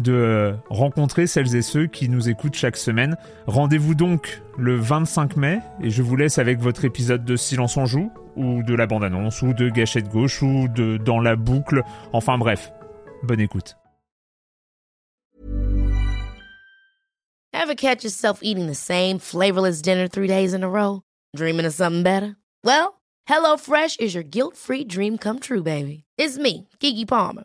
de rencontrer celles et ceux qui nous écoutent chaque semaine. Rendez-vous donc le 25 mai et je vous laisse avec votre épisode de Silence en joue ou de la bande-annonce ou de Gâchette gauche ou de Dans la boucle. Enfin bref, bonne écoute. Ever catch yourself eating the same flavorless dinner three days in a row? Dreaming of something better? Well, HelloFresh is your guilt-free dream come true, baby. It's me, Kiki Palmer.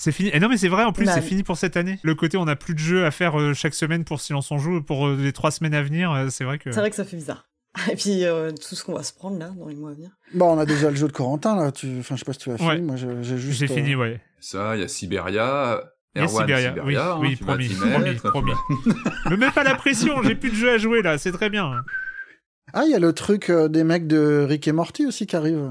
C'est fini. Et non, mais c'est vrai, en plus, Bah c'est oui. fini pour cette année. Le côté, on n'a plus de jeux à faire euh, chaque semaine pour Silence on joue pour euh, les trois semaines à venir. euh, c'est vrai que. C'est vrai que ça fait bizarre. Et puis euh, tout ce qu'on va se prendre là dans les mois à venir. Bon, on a déjà le jeu de Corentin, là. Tu... Enfin, je sais pas si tu as fini. Ouais. Moi, j'ai juste. J'ai euh, fini, ouais. Ça, il y a Siberia. Il y a Erwan, Siberia, oui, hein, oui, promis, promis, promis. Me mets pas la pression, j'ai plus de jeux à jouer là, c'est très bien. Ah, il y a le truc euh, des mecs de Rick et Morty aussi qui arrive.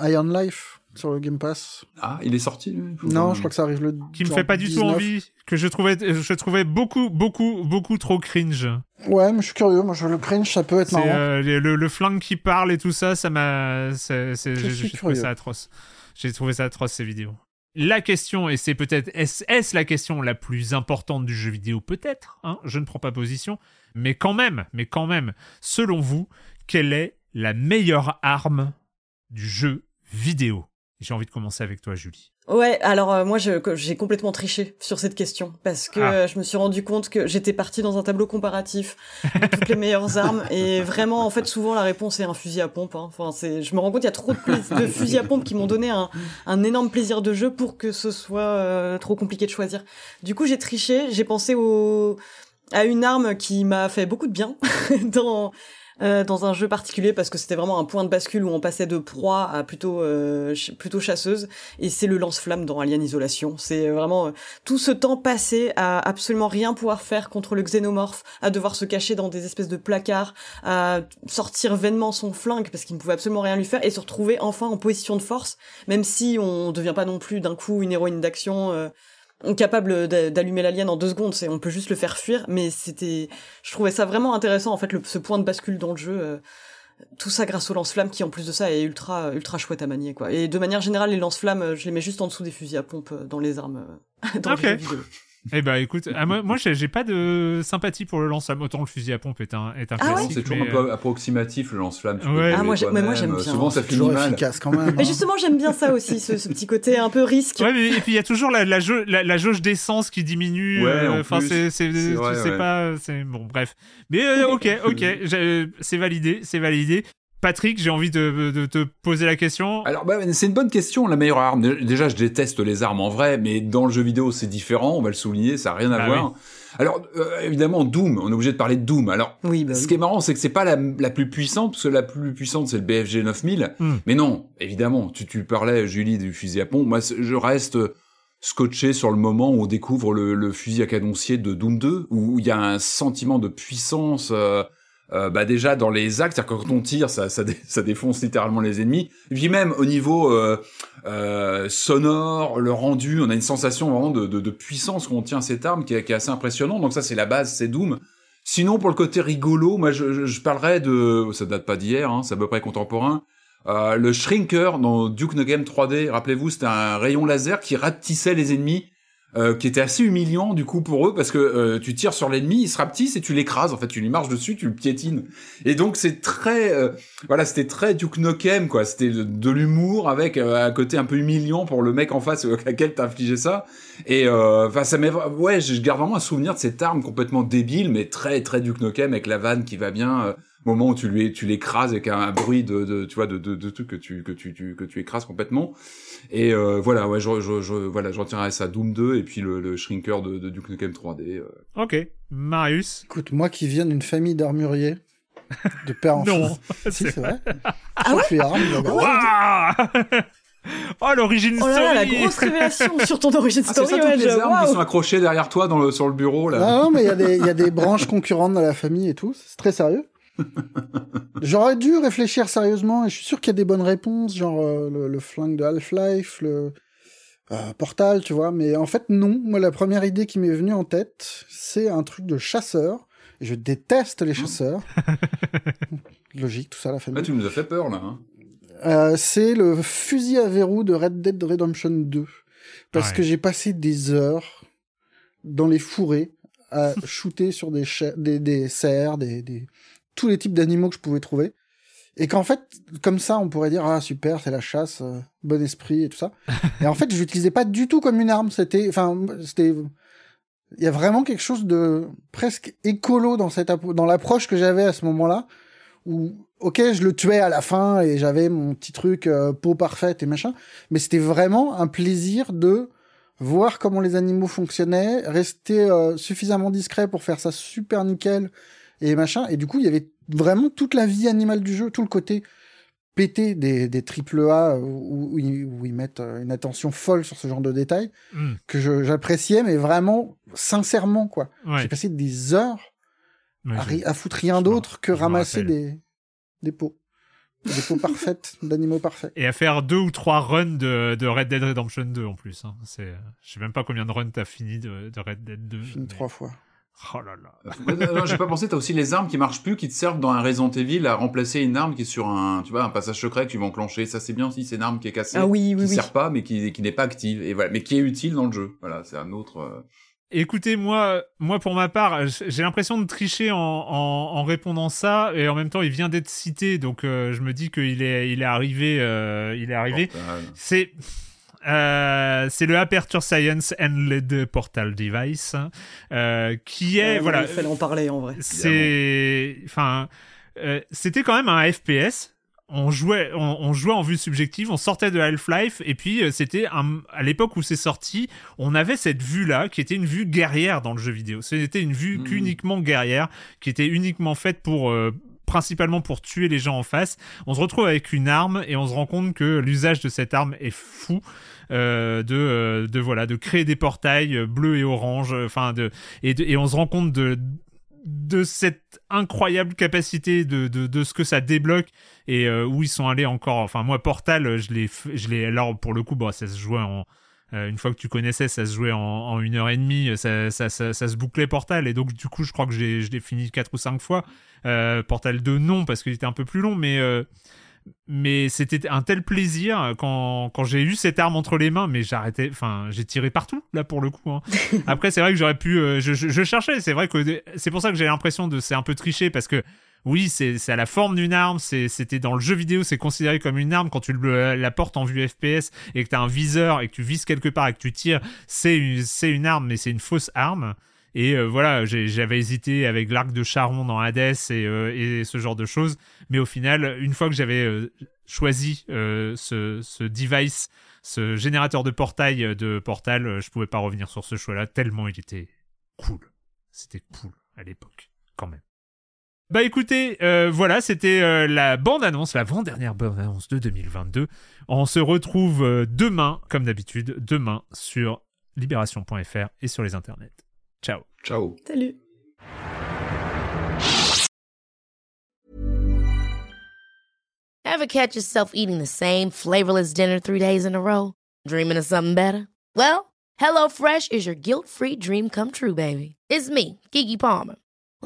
Iron Life sur le Game Pass. Ah, il est sorti lui Non, je crois que ça arrive le. Qui me fait pas du tout 19. envie, que je trouvais, je trouvais beaucoup, beaucoup, beaucoup trop cringe. Ouais, mais je suis curieux. Moi, je le cringe, ça peut être marrant. euh, le, le- le flingue qui parle et tout ça, ça m'a, j'ai trouvé curieux. ça atroce. J'ai trouvé ça atroce ces vidéos. La question, et c'est peut-être, est-ce est-ce la question la plus importante du jeu vidéo? Peut-être, hein, je ne prends pas position, mais quand même, mais quand même, selon vous, quelle est la meilleure arme du jeu vidéo? J'ai envie de commencer avec toi, Julie. Ouais, alors euh, moi j'ai complètement triché sur cette question parce que Ah. euh, je me suis rendu compte que j'étais partie dans un tableau comparatif de toutes les meilleures armes et vraiment en fait souvent la réponse est un fusil à pompe. hein. Enfin c'est, je me rends compte il y a trop de, fusils à pompe qui m'ont donné un, un énorme plaisir de jeu pour que ce soit euh, trop compliqué de choisir. Du coup j'ai triché, j'ai pensé au à une arme qui m'a fait beaucoup de bien dans euh, dans un jeu particulier parce que c'était vraiment un point de bascule où on passait de proie à plutôt euh, plutôt chasseuse et c'est le lance-flamme dans Alien Isolation. C'est vraiment euh, tout ce temps passé à absolument rien pouvoir faire contre le xénomorphe, à devoir se cacher dans des espèces de placards, à sortir vainement son flingue parce qu'il ne pouvait absolument rien lui faire et se retrouver enfin en position de force, même si on devient pas non plus d'un coup une héroïne d'action. Capable d'a- d'allumer l'alien en deux secondes, c'est on peut juste le faire fuir, mais c'était, je trouvais ça vraiment intéressant en fait le, ce point de bascule dans le jeu, euh, tout ça grâce au lance-flamme qui en plus de ça est ultra ultra chouette à manier quoi. Et de manière générale les lance-flammes, euh, je les mets juste en dessous des fusils à pompe euh, dans les armes, euh, dans Ok. les jeux vidéo. Eh ben, écoute, ah, moi, moi, j'ai pas de sympathie pour le lance-flamme. Autant le fusil à pompe est un, est un Ah ouais. C'est toujours mais, un peu approximatif le lance-flamme. Ouais. Ah, moi, mais moi, j'aime bien. Souvent ça finit toujours mal. efficace quand même. Mais hein. justement j'aime bien ça aussi, ce, ce petit côté un peu risque. Ouais, mais et puis il y a toujours la, la, jau- la, la jauge d'essence qui diminue. Ouais, euh, en Enfin, c'est c'est pas c'est bon bref. Mais euh, ok ok, c'est validé c'est validé. Patrick, j'ai envie de, te poser la question. Alors, bah, c'est une bonne question, la meilleure arme. Dé- Déjà, je déteste les armes en vrai, mais dans le jeu vidéo, c'est différent, on va le souligner, ça n'a rien à Ah voir. Alors, euh, évidemment, Doom, on est obligé de parler de Doom. Alors, Oui, bah ce oui. qui est marrant, c'est que c'est pas la, la plus puissante, parce que la plus puissante, c'est le BFG 9000. Hmm. Mais non, évidemment, tu, tu parlais, Julie, du fusil à pompe. Moi, je reste scotché sur le moment où on découvre le, le fusil à cadencier de Doom 2, où il y a un sentiment de puissance... euh, euh, bah déjà dans les actes, c'est-à-dire quand on tire, ça, ça, ça défonce littéralement les ennemis. Et puis même au niveau euh, euh, sonore, le rendu, on a une sensation vraiment de, de, de puissance quand on tient cette arme qui est, qui est assez impressionnant. Donc ça c'est la base, c'est Doom. Sinon pour le côté rigolo, moi je, je, je parlerais de, ça date pas d'hier, hein, c'est à peu près contemporain. Euh, le Shrinker dans Duke Nukem 3D, rappelez-vous, c'était un rayon laser qui rapetissait les ennemis euh, qui était assez humiliant du coup pour eux parce que euh, tu tires sur l'ennemi, il se rapetisse et tu l'écrases. En fait, tu lui marches dessus, tu le piétines. Et donc c'est très, euh, voilà, c'était très Duke Nukem quoi. C'était de, l'humour avec un côté un peu humiliant pour le mec en face à laquelle t'as infligé ça. Et enfin ça m'est, ouais, je garde vraiment un souvenir de cette arme complètement débile mais très très Duke Nukem avec la vanne qui va bien moment où tu lui tu l'écrases avec un, bruit de, de, tu vois de, de, de trucs que tu que tu, tu, que tu écrases complètement et euh, voilà ouais je, je, je voilà je ça Doom 2 et puis le, le shrinker de, de Duke Nukem 3D euh. ok Marius écoute moi qui viens d'une famille d'armuriers de père en non si c'est vrai ah ouais arme, Oh l'origine oh story la grosse révélation sur ton origine ah, story. c'est ça, ouais, toutes les je... armes qui sont accrochées derrière toi dans le, sur le bureau là. Non, non mais il y a des il y a des branches concurrentes dans la famille et tout. C'est très sérieux. J'aurais dû réfléchir sérieusement et je suis sûr qu'il y a des bonnes réponses, genre euh, le, le, flingue de Half-Life, le euh, Portal, tu vois. Mais en fait, non. Moi, la première idée qui m'est venue en tête, c'est un truc de chasseur. Et je déteste les chasseurs. Logique, tout ça, la famille. Là, tu nous as fait peur là. Hein. Euh, c'est le fusil à verrou de Red Dead Redemption 2. Parce Ouais. que j'ai passé des heures dans les fourrés à shooter sur des, des, des cerfs, des, des, tous les types d'animaux que je pouvais trouver. Et qu'en fait, comme ça, on pourrait dire, ah super, c'est la chasse, euh, bon esprit et tout ça. et en fait, je l'utilisais pas du tout comme une arme. C'était, enfin, c'était, il y a vraiment quelque chose de presque écolo dans cette, dans l'approche que j'avais à ce moment-là, où, ok, je le tuais à la fin et j'avais mon petit truc euh, peau parfaite et machin, mais c'était vraiment un plaisir de voir comment les animaux fonctionnaient, rester euh, suffisamment discret pour faire ça super nickel et machin. Et du coup, il y avait vraiment toute la vie animale du jeu, tout le côté pété des, des triple A où, où ils, où ils mettent euh, une attention folle sur ce genre de détails Hmm. que j'appréciais, mais vraiment sincèrement quoi. Ouais. J'ai passé des heures à, foutre rien d'autre que ramasser des des peaux, des peaux parfaites d'animaux parfaits. Et à faire deux ou trois runs de, de Red Dead Redemption 2 en plus. Hein. C'est, je sais même pas combien de runs t'as fini de, de Red Dead 2. Fini mais- trois fois. Oh là là. Non, J'ai pas pensé, t'as aussi les armes qui marchent plus, qui te servent dans un Resident Evil à remplacer une arme qui est sur un, tu vois, un passage secret que tu vas enclencher. Ça c'est bien aussi, c'est une arme qui est cassée, Ah oui, qui oui, sert pas, mais qui, qui n'est pas active, et voilà, mais qui est utile dans le jeu. Voilà, c'est un autre. euh, Écoutez, moi, moi pour ma part, j'ai l'impression de tricher en, en, en répondant ça, et en même temps, il vient d'être cité, donc euh, je me dis qu'il est, il est arrivé, euh, il est arrivé. portal. C'est euh, c'est le Aperture Science Handled Portal Device hein, euh, qui est Euh, voilà Il fallait en parler en vrai. c'est enfin euh, c'était quand même un FPS on jouait on, on jouait en vue subjective on sortait de Half-Life et puis c'était à l'époque où c'est sorti on avait cette vue là qui était une vue guerrière dans le jeu vidéo c'était une vue Mhm. qu'uniquement guerrière qui était uniquement faite pour principalement pour tuer les gens en face. On se retrouve avec une arme et on se rend compte que l'usage de cette arme est fou euh, de, euh, de voilà de créer des portails euh, bleus et orange enfin de et, on se rend compte de de cette incroyable capacité de, de, de ce que ça débloque et où ils sont allés encore. Enfin moi Portal je l'ai je l'ai alors pour le coup ça se jouait en euh, une fois que tu connaissais ça se jouait en, en une heure et demie ça, ça, ça, ça se bouclait Portal et donc du coup je crois que j'ai je l'ai fini quatre ou cinq fois euh, Portal 2 non parce qu'il était un peu plus long mais euh, mais c'était un tel plaisir quand, quand j'ai eu cette arme entre les mains, mais j'arrêtais, enfin, j'ai tiré partout, là, pour le coup. hein. Après, c'est vrai que j'aurais pu, je, je, je cherchais, c'est vrai que c'est pour ça que j'ai l'impression de, c'est un peu triché, parce que, oui, c'est à la forme d'une arme, c'était dans le jeu vidéo, c'est considéré comme une arme quand tu le, la portes en vue FPS et que tu as un viseur et que tu vises quelque part et que tu tires, c'est une, arme, mais c'est une fausse arme. Et euh, voilà, j'avais hésité avec l'arc de Charon dans Hades et, euh, et ce genre de choses. Mais au final, une fois que j'avais euh, choisi euh, ce, ce device, ce générateur de portail de Portal, euh, je pouvais pas revenir sur ce choix-là, tellement il était cool. C'était cool à l'époque, quand même. Bah écoutez, euh, voilà, c'était euh, la bande-annonce, la avant-dernière bande-annonce de 2022. On se retrouve euh, demain, comme d'habitude, demain sur libération.fr et sur les internets. Ciao. Ciao. Salut. Ever catch yourself eating the same flavorless dinner three days in a row? Dreaming of something better? Well, HelloFresh is your guilt-free dream come true, baby. It's me, Kiki Palmer.